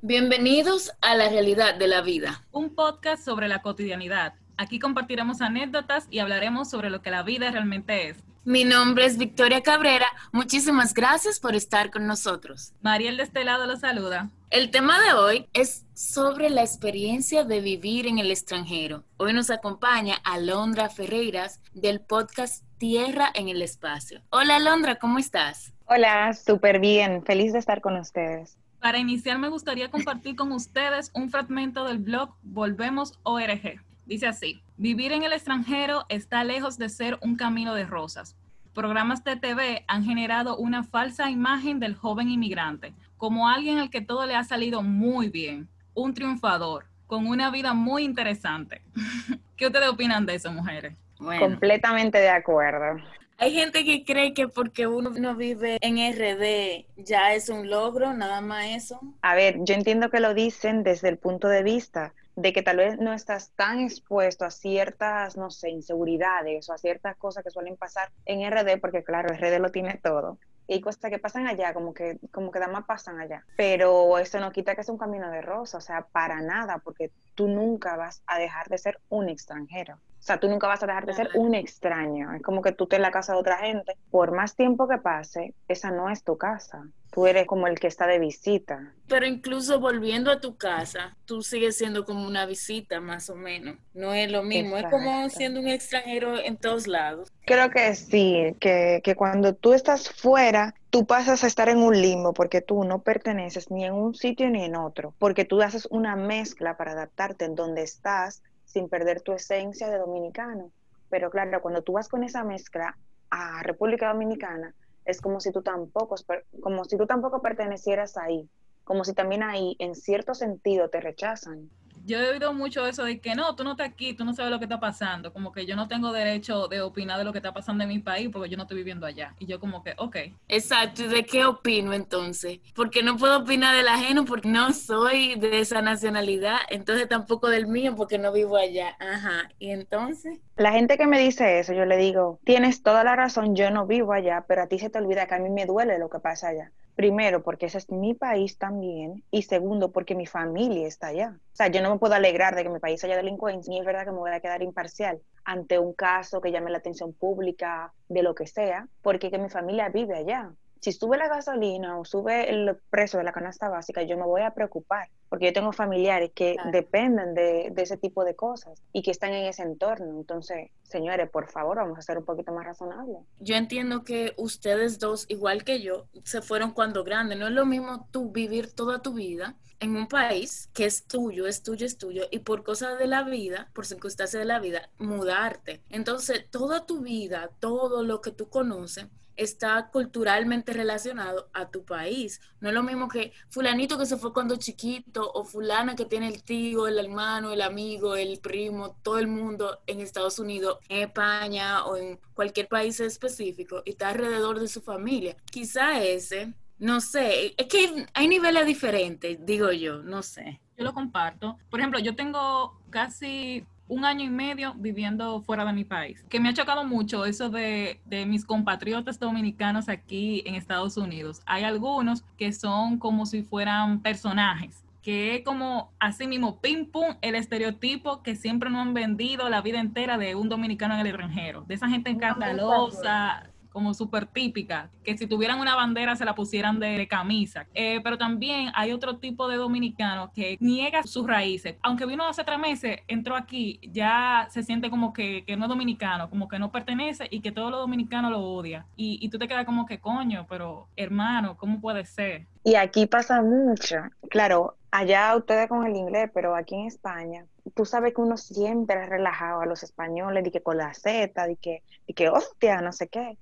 Bienvenidos a La Realidad de la Vida. Un podcast sobre la cotidianidad. Aquí compartiremos anécdotas y hablaremos sobre lo que la vida realmente es. Mi nombre es Victoria Cabrera. Muchísimas gracias por estar con nosotros. Mariel de este lado lo saluda. El tema de hoy es sobre la experiencia de vivir en el extranjero. Hoy nos acompaña Alondra Ferreiras del podcast Tierra en el Espacio. Hola Alondra, ¿cómo estás? Hola, súper bien. Feliz de estar con ustedes. Para iniciar me gustaría compartir con ustedes un fragmento del blog Volvemos ORG. Dice así, vivir en el extranjero está lejos de ser un camino de rosas. Programas de TV han generado una falsa imagen del joven inmigrante como alguien al que todo le ha salido muy bien, un triunfador, con una vida muy interesante. ¿Qué ustedes opinan de eso, mujeres? Completamente de acuerdo. Hay gente que cree que porque uno no vive en RD ya es un logro, nada más eso. A ver, yo entiendo que lo dicen desde el punto de vista de que tal vez no estás tan expuesto a ciertas, no sé, inseguridades o a ciertas cosas que suelen pasar en RD, porque claro, RD lo tiene todo. Y cosas que pasan allá, como que, como que nada más pasan allá. Pero eso no quita que es un camino de rosa, o sea, para nada, porque tú nunca vas a dejar de ser un extranjero. O sea, tú nunca vas a dejar de ser un extraño. Es como que tú estés en la casa de otra gente. Por más tiempo que pase, esa no es tu casa. Tú eres como el que está de visita. Pero incluso volviendo a tu casa, tú sigues siendo como una visita, más o menos. No es lo mismo. Es como siendo un extranjero en todos lados. Creo que sí, que, que cuando tú estás fuera, tú pasas a estar en un limbo porque tú no perteneces ni en un sitio ni en otro, porque tú haces una mezcla para adaptarte en donde estás sin perder tu esencia de dominicano. Pero claro, cuando tú vas con esa mezcla a República Dominicana, es como si tú tampoco, como si tú tampoco pertenecieras ahí, como si también ahí en cierto sentido te rechazan yo he oído mucho eso de que no, tú no estás aquí, tú no sabes lo que está pasando, como que yo no tengo derecho de opinar de lo que está pasando en mi país porque yo no estoy viviendo allá. Y yo como que, ok. Exacto, ¿y de qué opino entonces? Porque no puedo opinar del ajeno porque no soy de esa nacionalidad, entonces tampoco del mío porque no vivo allá. Ajá, y entonces... La gente que me dice eso, yo le digo, tienes toda la razón, yo no vivo allá, pero a ti se te olvida que a mí me duele lo que pasa allá. Primero, porque ese es mi país también. Y segundo, porque mi familia está allá. O sea, yo no me puedo alegrar de que mi país haya delincuencia, ni es verdad que me voy a quedar imparcial ante un caso que llame la atención pública, de lo que sea, porque que mi familia vive allá si sube la gasolina o sube el precio de la canasta básica, yo me voy a preocupar, porque yo tengo familiares que dependen de, ese tipo de cosas y que están en ese entorno. Entonces, señores, por favor, vamos a ser un poquito más razonables. Yo entiendo que ustedes dos, igual que yo, se fueron cuando grandes. No es lo mismo tú vivir toda tu vida en un país que es tuyo, es tuyo, es tuyo, y por cosas de la vida, por circunstancias de la vida, mudarte. Entonces, toda tu vida, todo lo que tú conoces, está culturalmente relacionado a tu país. No es lo mismo que fulanito que se fue cuando chiquito o fulana que tiene el tío, el hermano, el amigo, el primo, todo el mundo en Estados Unidos, en España o en cualquier país específico y está alrededor de su familia. Quizá ese, no sé, es que hay niveles diferentes, digo yo, no sé. Yo lo comparto. Por ejemplo, yo tengo casi un año y medio viviendo fuera de mi país, que me ha chocado mucho eso de, de, mis compatriotas dominicanos aquí en Estados Unidos. Hay algunos que son como si fueran personajes que es como así mismo, pim pum, el estereotipo que siempre nos han vendido la vida entera de un dominicano en el extranjero, de esa gente escandalosa, como súper típica, que si tuvieran una bandera se la pusieran de, camisa. Eh, pero también hay otro tipo de dominicano que niega sus raíces. Aunque vino hace tres meses, entró aquí, ya se siente como que, no es dominicano, como que no pertenece y que todos los dominicanos lo odian. Y, y tú te quedas como que coño, pero hermano, ¿cómo puede ser? Y aquí pasa mucho. Claro, allá ustedes con el inglés, pero aquí en España, tú sabes que uno siempre ha relajado a los españoles, de que con la Z, de que, de que hostia, no sé qué.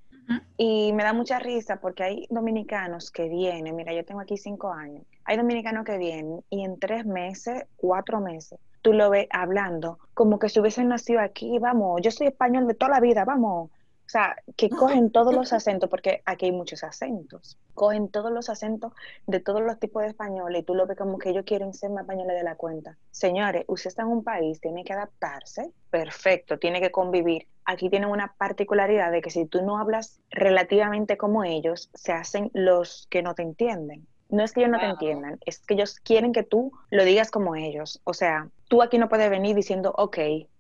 Y me da mucha risa porque hay dominicanos que vienen, mira, yo tengo aquí cinco años, hay dominicanos que vienen y en tres meses, cuatro meses, tú lo ves hablando como que si hubiesen nacido aquí, vamos, yo soy español de toda la vida, vamos, o sea, que cogen todos los acentos, porque aquí hay muchos acentos. Cogen todos los acentos de todos los tipos de españoles y tú lo ves como que ellos quieren ser más españoles de la cuenta. Señores, usted está en un país, tiene que adaptarse, perfecto, tiene que convivir. Aquí tienen una particularidad de que si tú no hablas relativamente como ellos, se hacen los que no te entienden. no es que ellos no te entiendan, es que ellos quieren que tú lo digas como ellos. O sea, tú aquí no puedes venir diciendo, ok,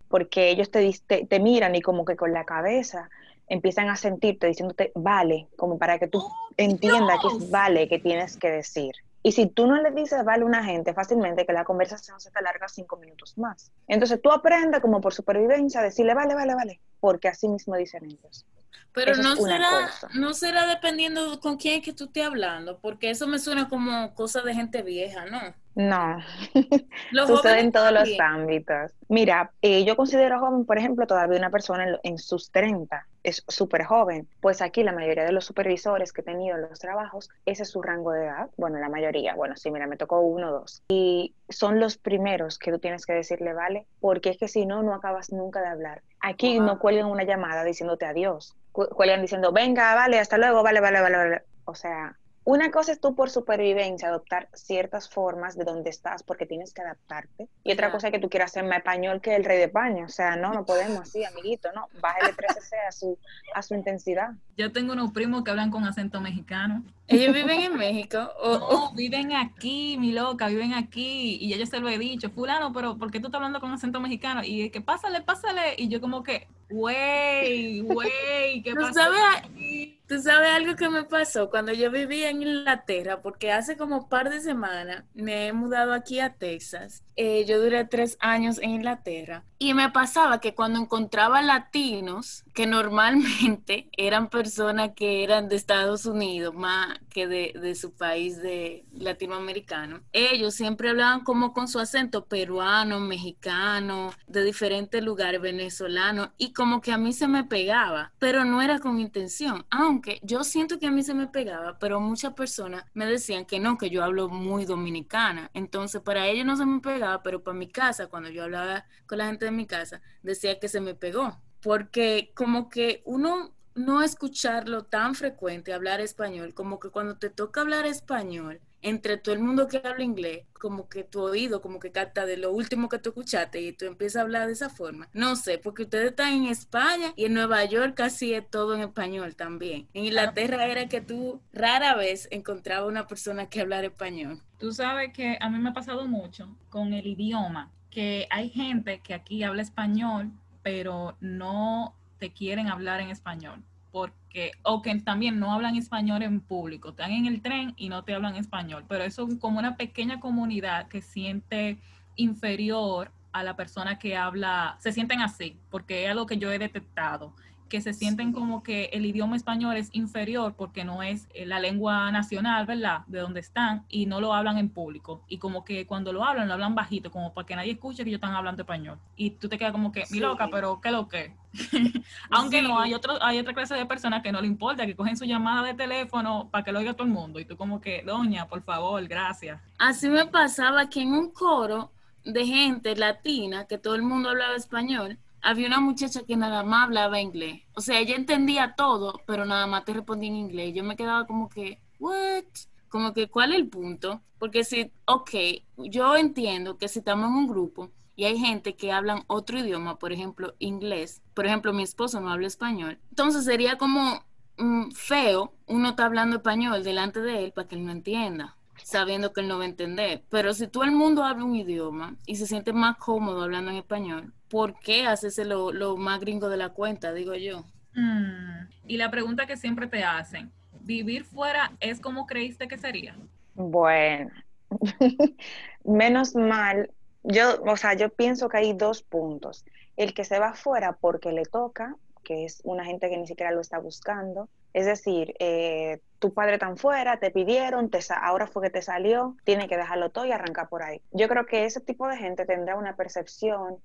porque ellos te, te, te miran y como que con la cabeza empiezan a sentirte diciéndote vale, como para que tú oh, entiendas que es vale que tienes que decir. Y si tú no le dices vale a una gente, fácilmente que la conversación se te alarga cinco minutos más. Entonces tú aprendes como por supervivencia a decirle vale, vale, vale, porque así mismo dicen ellos. Pero no será, no será dependiendo con quién es que tú estés hablando, porque eso me suena como cosa de gente vieja, ¿no? No, sucede en todos los ámbitos. Mira, eh, yo considero joven, por ejemplo, todavía una persona en, sus 30, es súper joven. Pues aquí la mayoría de los supervisores que he tenido en los trabajos, ese es su rango de edad. Bueno, la mayoría, bueno, sí, mira, me tocó uno o dos. Y son los primeros que tú tienes que decirle, ¿vale? Porque es que si no, no acabas nunca de hablar. Aquí no cuelgan una llamada diciéndote adiós, cuelgan diciendo, venga, vale, hasta luego, vale, vale, vale, vale. O sea, una cosa es tú por supervivencia adoptar ciertas formas de donde estás porque tienes que adaptarte. Y otra cosa es que tú quieras ser más español que el rey de España. O sea, no, no podemos así, amiguito, no. Bájale 13 a su, a su intensidad. Yo tengo unos primos que hablan con acento mexicano. ¿Ellos viven en México? O, viven aquí, mi loca, viven aquí. Y yo se lo he dicho, fulano, pero ¿por qué tú estás hablando con acento mexicano? Y que pásale, pásale. Y yo como que, güey, güey, ¿qué pasa? ¿Tú sabes algo que me pasó cuando yo vivía en Inglaterra? Porque hace como par de semanas me he mudado aquí a Texas. Eh, yo duré tres años en Inglaterra y me pasaba que cuando encontraba latinos, que normalmente eran personas que eran de Estados Unidos más que de, de su país de latinoamericano, ellos siempre hablaban como con su acento peruano, mexicano, de diferentes lugares, venezolano, y como que a mí se me pegaba, pero no era con intención. Aunque yo siento que a mí se me pegaba, pero muchas personas me decían que no, que yo hablo muy dominicana. Entonces para ellos no se me pegaba, pero para mi casa, cuando yo hablaba con la gente de mi casa, decía que se me pegó. Porque como que uno no escucharlo tan frecuente, hablar español, como que cuando te toca hablar español, entre todo el mundo que habla inglés, como que tu oído como que capta de lo último que tú escuchaste y tú empiezas a hablar de esa forma. No sé, porque ustedes están en España y en Nueva York casi es todo en español también. En Inglaterra era que tú rara vez encontraba una persona que hablara español. Tú sabes que a mí me ha pasado mucho con el idioma, que hay gente que aquí habla español, pero no te quieren hablar en español porque, o que también no hablan español en público, están en el tren y no te hablan español, pero eso es como una pequeña comunidad que siente inferior a la persona que habla, se sienten así, porque es algo que yo he detectado que se sienten como que el idioma español es inferior porque no es eh, la lengua nacional, ¿verdad? De donde están y no lo hablan en público. Y como que cuando lo hablan, lo hablan bajito, como para que nadie escuche que ellos están hablando español. Y tú te quedas como que, mi loca, pero ¿qué lo que? Aunque no, hay, otro, hay otra clase de personas que no le importa, que cogen su llamada de teléfono para que lo oiga todo el mundo. Y tú como que, doña, por favor, gracias. Así me pasaba que en un coro de gente latina, que todo el mundo hablaba español, había una muchacha que nada más hablaba inglés. O sea, ella entendía todo, pero nada más te respondía en inglés. Yo me quedaba como que, ¿what? Como que, ¿cuál es el punto? Porque si, ok, yo entiendo que si estamos en un grupo y hay gente que hablan otro idioma, por ejemplo, inglés, por ejemplo, mi esposo no habla español, entonces sería como mm, feo uno está hablando español delante de él para que él no entienda sabiendo que él no va a entender. Pero si todo el mundo habla un idioma y se siente más cómodo hablando en español, ¿por qué haces lo, lo más gringo de la cuenta, digo yo? Mm. Y la pregunta que siempre te hacen, ¿vivir fuera es como creíste que sería? Bueno, menos mal, yo, o sea, yo pienso que hay dos puntos. El que se va fuera porque le toca, que es una gente que ni siquiera lo está buscando. Es decir, eh, tu padre tan fuera, te pidieron, te ahora fue que te salió, tiene que dejarlo todo y arrancar por ahí. Yo creo que ese tipo de gente tendrá una percepción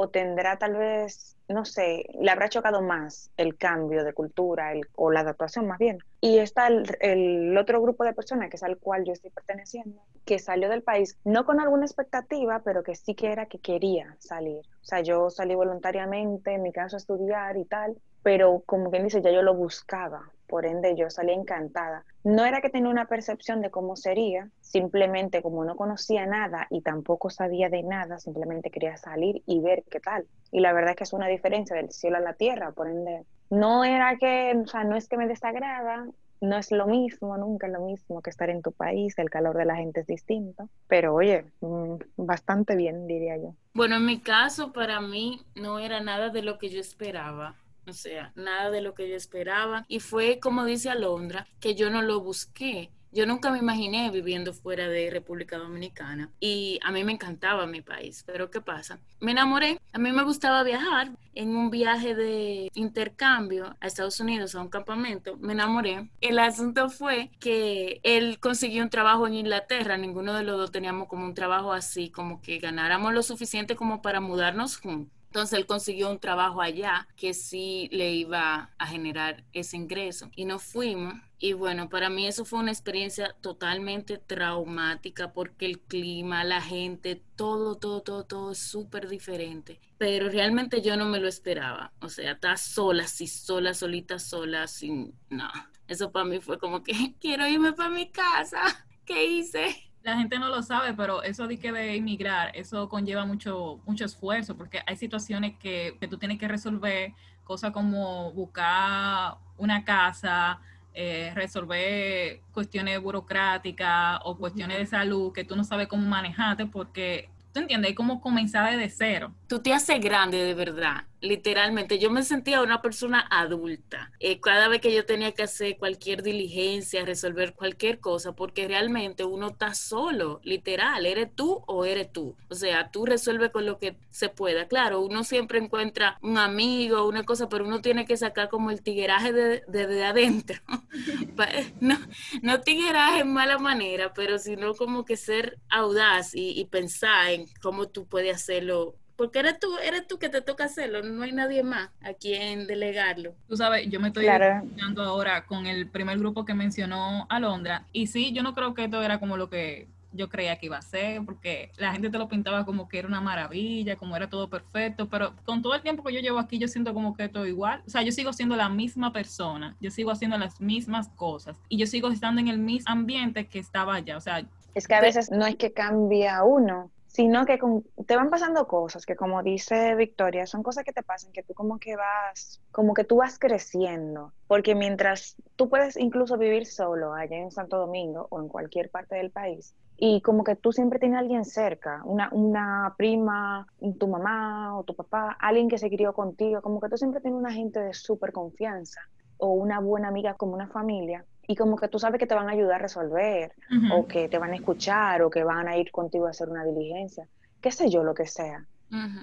o tendrá tal vez, no sé, le habrá chocado más el cambio de cultura o la adaptación más bien. Y está el, otro grupo de personas, que es al cual yo estoy perteneciendo, que salió del país no con alguna expectativa, pero que sí que era que quería salir. O sea, yo salí voluntariamente, en mi caso a estudiar y tal, pero como quien dice, ya yo lo buscaba, por ende yo salí encantada. No era que tenía una percepción de cómo sería, simplemente como no conocía nada y tampoco sabía de nada, simplemente quería salir y ver qué tal. Y la verdad es que es una diferencia del cielo a la tierra, por ende no era que, o sea, no es que me desagrada, no es lo mismo, nunca es lo mismo que estar en tu país, el calor de la gente es distinto, pero oye, mm, bastante bien, diría yo. Bueno, en mi caso, para mí no era nada de lo que yo esperaba. O sea, nada de lo que yo esperaba. Y fue, como dice Alondra, que yo no lo busqué. Yo nunca me imaginé viviendo fuera de República Dominicana y a mí me encantaba mi país, pero ¿qué pasa? Me enamoré, a mí me gustaba viajar en un viaje de intercambio a Estados Unidos, a un campamento, me enamoré. El asunto fue que él consiguió un trabajo en Inglaterra, ninguno de los dos teníamos como un trabajo así, como que ganáramos lo suficiente como para mudarnos juntos. Entonces él consiguió un trabajo allá que sí le iba a generar ese ingreso y nos fuimos. Y bueno, para mí eso fue una experiencia totalmente traumática porque el clima, la gente, todo, todo, todo, todo es súper diferente. Pero realmente yo no me lo esperaba. O sea, estar sola, así sola, solita, sola, sin... No, eso para mí fue como que quiero irme para mi casa. ¿Qué hice? La gente no lo sabe, pero eso de que de emigrar, eso conlleva mucho, mucho esfuerzo, porque hay situaciones que, que tú tienes que resolver, cosas como buscar una casa, eh, resolver cuestiones burocráticas o cuestiones de salud que tú no sabes cómo manejarte porque ¿tú entiendes? Como comenzar desde cero. Tú te haces grande de verdad literalmente yo me sentía una persona adulta eh, cada vez que yo tenía que hacer cualquier diligencia, resolver cualquier cosa, porque realmente uno está solo, literal, eres tú o eres tú. O sea, tú resuelves con lo que se pueda. Claro, uno siempre encuentra un amigo, una cosa, pero uno tiene que sacar como el tigueraje desde de, adentro. no, no tigueraje en mala manera, pero sino como que ser audaz y, y pensar en cómo tú puedes hacerlo porque eres tú, eres tú que te toca hacerlo, no hay nadie más a quien delegarlo. Tú sabes, yo me estoy claro. ahora con el primer grupo que mencionó Alondra, y sí, yo no creo que esto era como lo que yo creía que iba a ser, porque la gente te lo pintaba como que era una maravilla, como era todo perfecto, pero con todo el tiempo que yo llevo aquí, yo siento como que todo igual. O sea, yo sigo siendo la misma persona, yo sigo haciendo las mismas cosas y yo sigo estando en el mismo ambiente que estaba allá. O sea, es que a veces no es que cambia uno, sino que te van pasando cosas que como dice Victoria, son cosas que te pasan, que tú como que vas, como que tú vas creciendo, porque mientras tú puedes incluso vivir solo allá en Santo Domingo o en cualquier parte del país, y como que tú siempre tienes alguien cerca, una, una prima, tu mamá o tu papá, alguien que se crió contigo, como que tú siempre tienes una gente de súper confianza o una buena amiga como una familia, y como que tú sabes que te van a ayudar a resolver, o que te van a escuchar, o que van a ir contigo a hacer una diligencia, qué sé yo, lo que sea.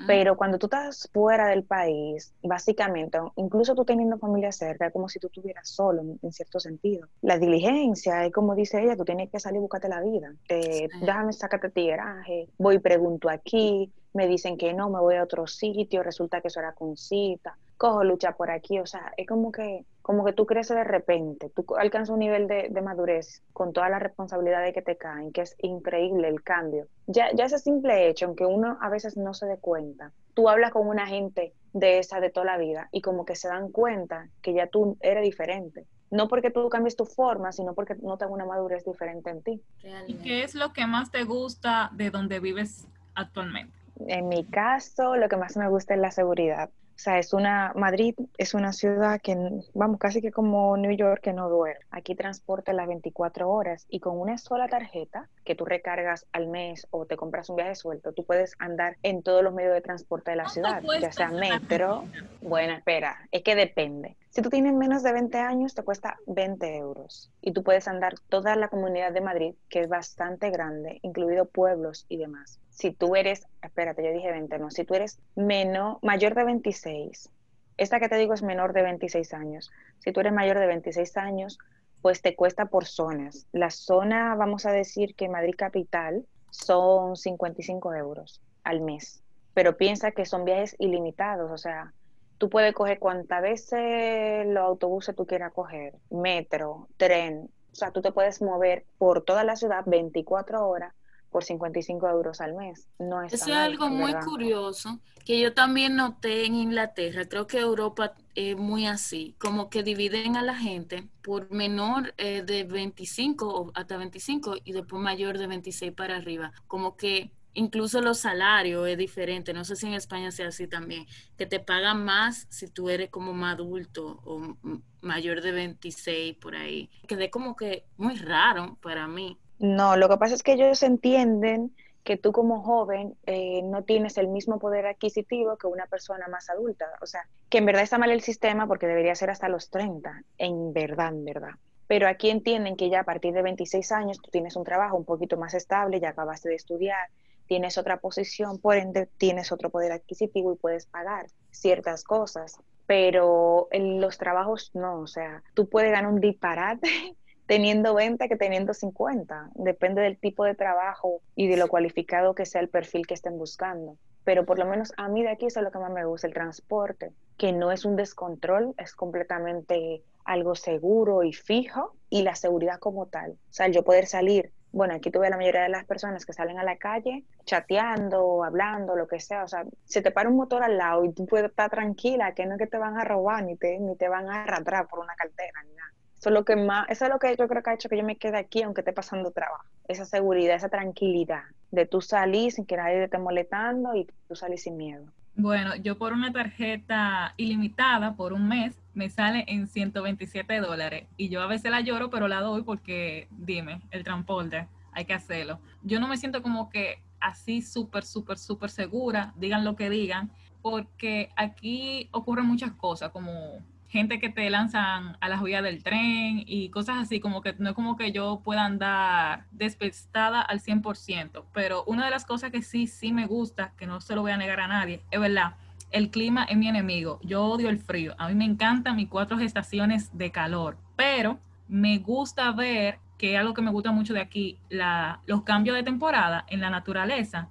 Pero cuando tú estás fuera del país, básicamente, incluso tú teniendo familia cerca, es como si tú estuvieras solo, en, cierto sentido. La diligencia es como dice ella, tú tienes que salir y buscarte la vida. Eh, Déjame sacarte tigueraje, voy y pregunto aquí, me dicen que no, me voy a otro sitio, resulta que eso era con cita cojo lucha por aquí, o sea, es como que, como que tú creces de repente, tú alcanzas un nivel de, madurez con todas las responsabilidades que te caen, que es increíble el cambio. Ya, ya ese simple hecho, aunque uno a veces no se dé cuenta, tú hablas con una gente de esa de toda la vida y como que se dan cuenta que ya tú eres diferente. No porque tú cambies tu forma, sino porque no tengo una madurez diferente en ti. ¿Y qué es lo que más te gusta de donde vives actualmente? En mi caso, lo que más me gusta es la seguridad. O sea, es una, Madrid es una ciudad que, vamos, casi que como New York que no duerme. Aquí transporta las 24 horas y con una sola tarjeta que tú recargas al mes o te compras un viaje suelto, tú puedes andar en todos los medios de transporte de la ciudad, ya sea metro. Bueno, espera, es que depende. Si tú tienes menos de 20 años, te cuesta 20 euros y tú puedes andar toda la comunidad de Madrid, que es bastante grande, incluido pueblos y demás. Si tú eres, espérate, yo dije 20, no, si tú eres menos, mayor de 26, esta que te digo es menor de 26 años. Si tú eres mayor de 26 años, pues te cuesta por zonas. La zona, vamos a decir que Madrid Capital, son 55 euros al mes. Pero piensa que son viajes ilimitados, o sea, tú puedes coger cuantas veces los autobuses tú quieras coger, metro, tren, o sea, tú te puedes mover por toda la ciudad 24 horas por 55 euros al mes. No es Eso es algo muy curioso que yo también noté en Inglaterra. Creo que Europa es muy así, como que dividen a la gente por menor eh, de 25 o hasta 25 y después mayor de 26 para arriba. Como que incluso los salarios es diferente. No sé si en España sea así también, que te pagan más si tú eres como más adulto o mayor de 26 por ahí. Quedé como que muy raro para mí. No, lo que pasa es que ellos entienden que tú como joven eh, no tienes el mismo poder adquisitivo que una persona más adulta. O sea, que en verdad está mal el sistema porque debería ser hasta los 30, en verdad, en verdad. Pero aquí entienden que ya a partir de 26 años tú tienes un trabajo un poquito más estable, ya acabaste de estudiar, tienes otra posición, por ende tienes otro poder adquisitivo y puedes pagar ciertas cosas. Pero en los trabajos no, o sea, tú puedes ganar un disparate teniendo 20 que teniendo 50. Depende del tipo de trabajo y de lo cualificado que sea el perfil que estén buscando. Pero por lo menos a mí de aquí eso es lo que más me gusta, el transporte, que no es un descontrol, es completamente algo seguro y fijo y la seguridad como tal. O sea, yo poder salir, bueno, aquí tuve la mayoría de las personas que salen a la calle chateando, hablando, lo que sea. O sea, se te para un motor al lado y tú puedes estar tranquila, que no es que te van a robar ni te, ni te van a arrastrar por una cartera ni nada. Eso es lo que más, eso es lo que yo creo que ha hecho que yo me quede aquí aunque esté pasando trabajo. Esa seguridad, esa tranquilidad de tú salir sin que nadie te esté molestando y tú salir sin miedo. Bueno, yo por una tarjeta ilimitada por un mes me sale en 127 dólares y yo a veces la lloro pero la doy porque dime, el transporte, hay que hacerlo. Yo no me siento como que así súper, súper, súper segura, digan lo que digan, porque aquí ocurren muchas cosas como gente que te lanzan a las vías del tren y cosas así, como que no es como que yo pueda andar despestada al 100%, pero una de las cosas que sí, sí me gusta, que no se lo voy a negar a nadie, es verdad, el clima es mi enemigo, yo odio el frío, a mí me encantan mis cuatro estaciones de calor, pero me gusta ver que es algo que me gusta mucho de aquí, la, los cambios de temporada en la naturaleza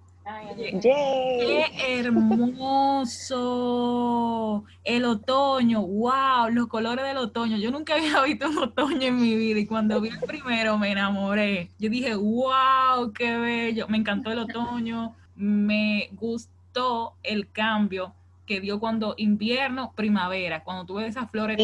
¡Qué hermoso! El otoño, wow, los colores del otoño. Yo nunca había visto un otoño en mi vida y cuando vi el primero me enamoré. Yo dije, wow, qué bello. Me encantó el otoño, me gustó el cambio que dio cuando invierno, primavera, cuando tuve esas flores.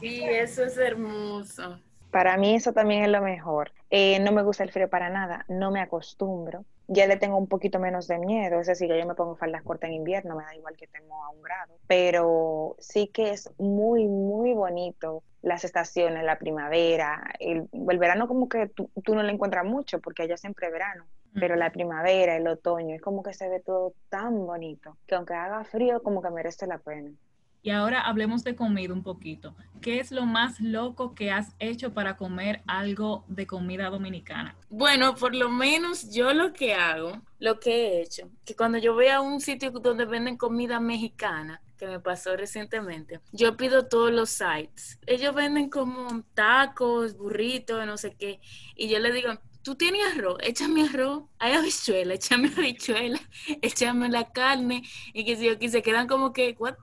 Sí, eso es hermoso. Para mí eso también es lo mejor. Eh, no me gusta el frío para nada, no me acostumbro ya le tengo un poquito menos de miedo, es decir, yo me pongo faldas cortas en invierno, me da igual que tengo a un grado, pero sí que es muy, muy bonito las estaciones, la primavera, el, verano como que tú, no lo encuentras mucho porque allá siempre es verano, pero la primavera, el otoño, es como que se ve todo tan bonito, que aunque haga frío, como que merece la pena. Y ahora hablemos de comida un poquito. ¿Qué es lo más loco que has hecho para comer algo de comida dominicana? Bueno, por lo menos yo lo que hago, lo que he hecho, que cuando yo voy a un sitio donde venden comida mexicana, que me pasó recientemente, yo pido todos los sites. Ellos venden como tacos, burritos, no sé qué, y yo le digo, tú tienes arroz, échame arroz, hay habichuela, échame habichuela, échame la carne, y que si yo se quedan como que, what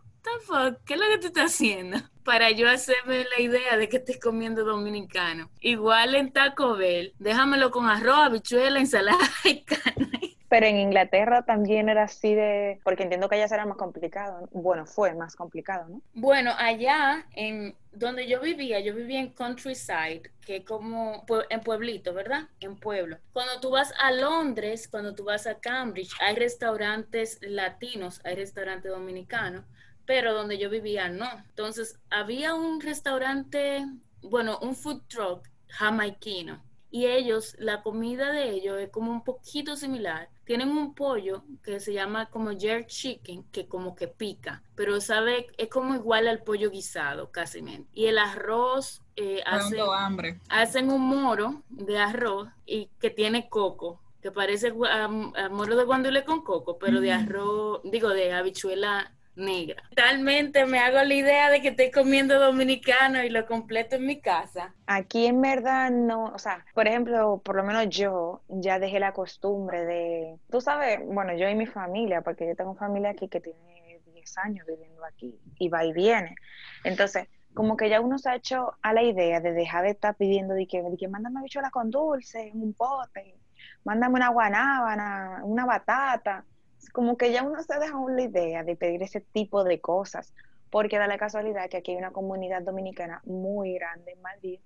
¿Qué es lo que tú estás haciendo? Para yo hacerme la idea de que estés comiendo dominicano. Igual en Taco Bell, déjamelo con arroz, habichuela, ensalada y carne. Pero en Inglaterra también era así de, porque entiendo que allá será más complicado. Bueno, fue más complicado, ¿no? Bueno, allá en donde yo vivía, yo vivía en countryside, que es como en pueblito, ¿verdad? En pueblo. Cuando tú vas a Londres, cuando tú vas a Cambridge, hay restaurantes latinos, hay restaurantes dominicanos pero donde yo vivía no. Entonces había un restaurante, bueno, un food truck jamaiquino. Y ellos, la comida de ellos es como un poquito similar. Tienen un pollo que se llama como jerk chicken, que como que pica, pero sabe, es como igual al pollo guisado, casi. Y el arroz, eh, hacen, hambre. hacen un moro de arroz y que tiene coco, que parece moro de guandule con coco, pero de arroz, digo, de habichuela negra. Totalmente me hago la idea de que estoy comiendo dominicano y lo completo en mi casa. Aquí en verdad no, o sea, por ejemplo, por lo menos yo ya dejé la costumbre de, tú sabes, bueno, yo y mi familia, porque yo tengo familia aquí que tiene 10 años viviendo aquí y va y viene. Entonces, como que ya uno se ha hecho a la idea de dejar de estar pidiendo de que, de que mándame bichuela con dulce, un pote, mándame una guanábana, una batata como que ya uno se deja la idea de pedir ese tipo de cosas, porque da la casualidad que aquí hay una comunidad dominicana muy grande en Madrid,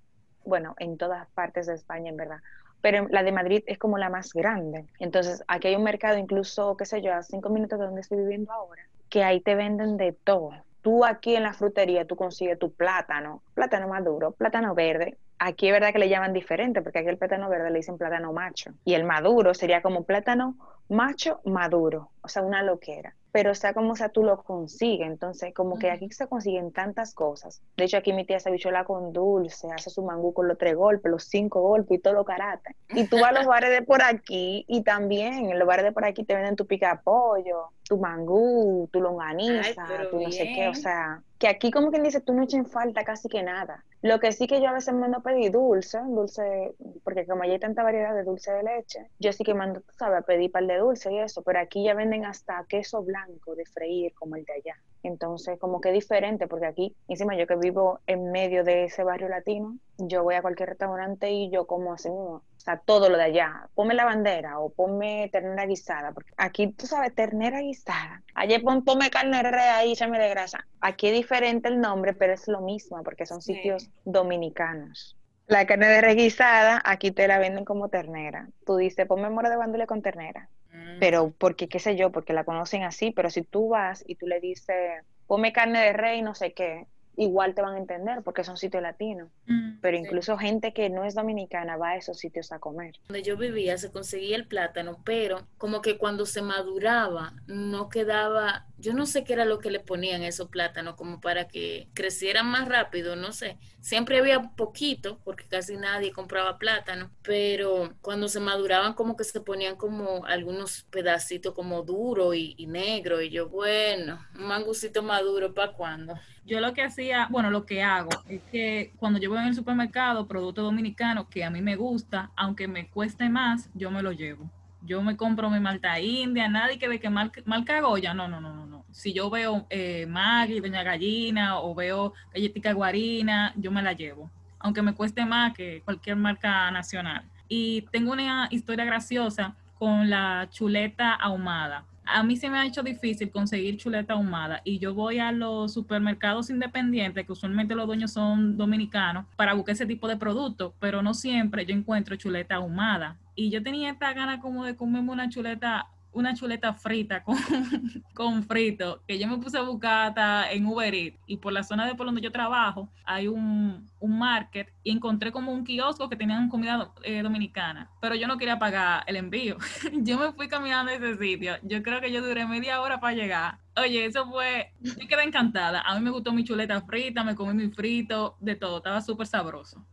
bueno, en todas partes de España en verdad, pero la de Madrid es como la más grande. Entonces, aquí hay un mercado, incluso, qué sé yo, a cinco minutos de donde estoy viviendo ahora, que ahí te venden de todo. Tú aquí en la frutería, tú consigues tu plátano, plátano maduro, plátano verde. Aquí es verdad que le llaman diferente, porque aquí el plátano verde le dicen plátano macho. Y el maduro sería como plátano macho maduro, o sea, una loquera pero sea como sea, tú lo consigues. Entonces, como que aquí se consiguen tantas cosas. De hecho, aquí mi tía se bichola con dulce, hace su mangú con los tres golpes, los cinco golpes y todo lo karate. Y tú vas a los bares de por aquí y también en los bares de por aquí te venden tu pica pollo, tu mangú, tu longaniza, tu no sé qué, o sea, que aquí como quien dice, tú no echen falta casi que nada. Lo que sí que yo a veces mando pedir dulce, dulce, porque como hay tanta variedad de dulce de leche, yo sí que mando, tú sabes, a pedir par de dulce y eso, pero aquí ya venden hasta queso blanco de freír como el de allá. Entonces, como que diferente, porque aquí, encima yo que vivo en medio de ese barrio latino, yo voy a cualquier restaurante y yo como así mismo, sea, todo lo de allá, ponme la bandera o ponme ternera guisada, porque aquí, tú sabes, ternera guisada, allá pon, ponme carne rea y échame de grasa. Aquí es diferente el nombre, pero es lo mismo, porque son sitios dominicanos. La carne de reguisada, aquí te la venden como ternera. Tú dices, ponme mora de bandule con ternera. Mm. Pero porque, qué sé yo, porque la conocen así, pero si tú vas y tú le dices, ponme carne de rey, no sé qué, igual te van a entender porque son sitios latinos. Mm, pero incluso gente que no es dominicana va a esos sitios a comer. Donde yo vivía se conseguía el plátano, pero como que cuando se maduraba no quedaba, yo no sé qué era lo que le ponían a esos plátanos como para que crecieran más rápido, no sé. Siempre había poquito porque casi nadie compraba plátano, pero cuando se maduraban como que se ponían como algunos pedacitos como duro y, y negro y yo, bueno, un mangucito maduro para cuándo. Yo lo que hacía, bueno, lo que hago es que cuando yo voy en el supermercado, producto dominicano que a mí me gusta, aunque me cueste más, yo me lo llevo. Yo me compro mi malta india, nadie que ve que marca Goya, no, no, no, no, no. Si yo veo eh, Maggie, Doña Gallina o veo galletica guarina, yo me la llevo, aunque me cueste más que cualquier marca nacional. Y tengo una historia graciosa con la chuleta ahumada a mí se me ha hecho difícil conseguir chuleta ahumada y yo voy a los supermercados independientes, que usualmente los dueños son dominicanos, para buscar ese tipo de productos, pero no siempre yo encuentro chuleta ahumada. Y yo tenía esta gana como de comerme una chuleta una chuleta frita con, con frito, que yo me puse a buscar hasta en Uber Eats y por la zona de por donde yo trabajo hay un, un market y encontré como un kiosco que tenían comida eh, dominicana, pero yo no quería pagar el envío. yo me fui caminando a ese sitio, yo creo que yo duré media hora para llegar. Oye, eso fue, yo quedé encantada. A mí me gustó mi chuleta frita, me comí mi frito, de todo, estaba súper sabroso.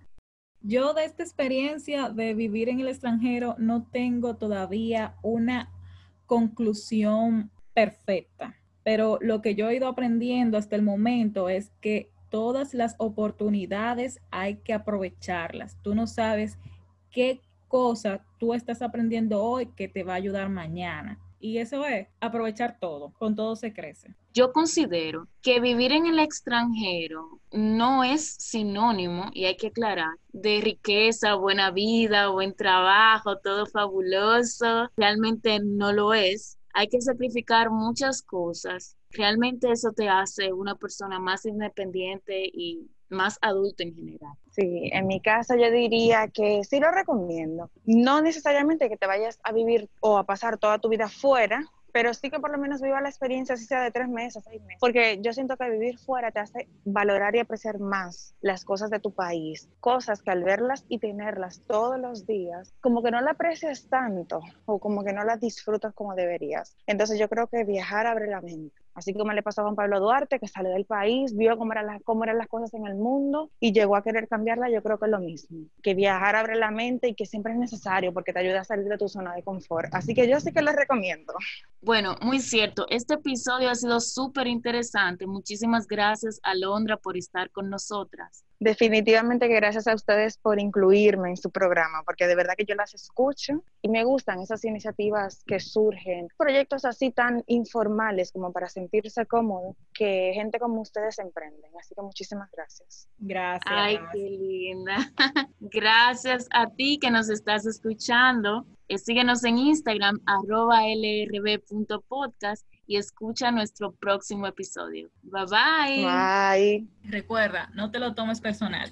Yo de esta experiencia de vivir en el extranjero no tengo todavía una conclusión perfecta, pero lo que yo he ido aprendiendo hasta el momento es que todas las oportunidades hay que aprovecharlas. Tú no sabes qué cosa tú estás aprendiendo hoy que te va a ayudar mañana. Y eso es aprovechar todo, con todo se crece. Yo considero que vivir en el extranjero no es sinónimo, y hay que aclarar, de riqueza, buena vida, buen trabajo, todo fabuloso. Realmente no lo es. Hay que sacrificar muchas cosas. Realmente eso te hace una persona más independiente y más adulto en general. Sí, en mi caso yo diría que sí lo recomiendo. No necesariamente que te vayas a vivir o a pasar toda tu vida fuera, pero sí que por lo menos viva la experiencia, si sea de tres meses, seis meses. Porque yo siento que vivir fuera te hace valorar y apreciar más las cosas de tu país. Cosas que al verlas y tenerlas todos los días, como que no la aprecias tanto o como que no las disfrutas como deberías. Entonces yo creo que viajar abre la mente. Así como le pasó a Juan Pablo Duarte, que salió del país, vio cómo eran, las, cómo eran las cosas en el mundo y llegó a querer cambiarla, yo creo que es lo mismo. Que viajar abre la mente y que siempre es necesario porque te ayuda a salir de tu zona de confort. Así que yo sí que les recomiendo. Bueno, muy cierto. Este episodio ha sido súper interesante. Muchísimas gracias, Alondra, por estar con nosotras. Definitivamente que gracias a ustedes por incluirme en su programa, porque de verdad que yo las escucho y me gustan esas iniciativas que surgen, proyectos así tan informales como para sentirse cómodo, que gente como ustedes emprenden. Así que muchísimas gracias. Gracias. Ay, qué linda. Gracias a ti que nos estás escuchando. Eh, síguenos en Instagram, arroba lrb.podcast y escucha nuestro próximo episodio. Bye bye. Bye. Recuerda, no te lo tomes personal.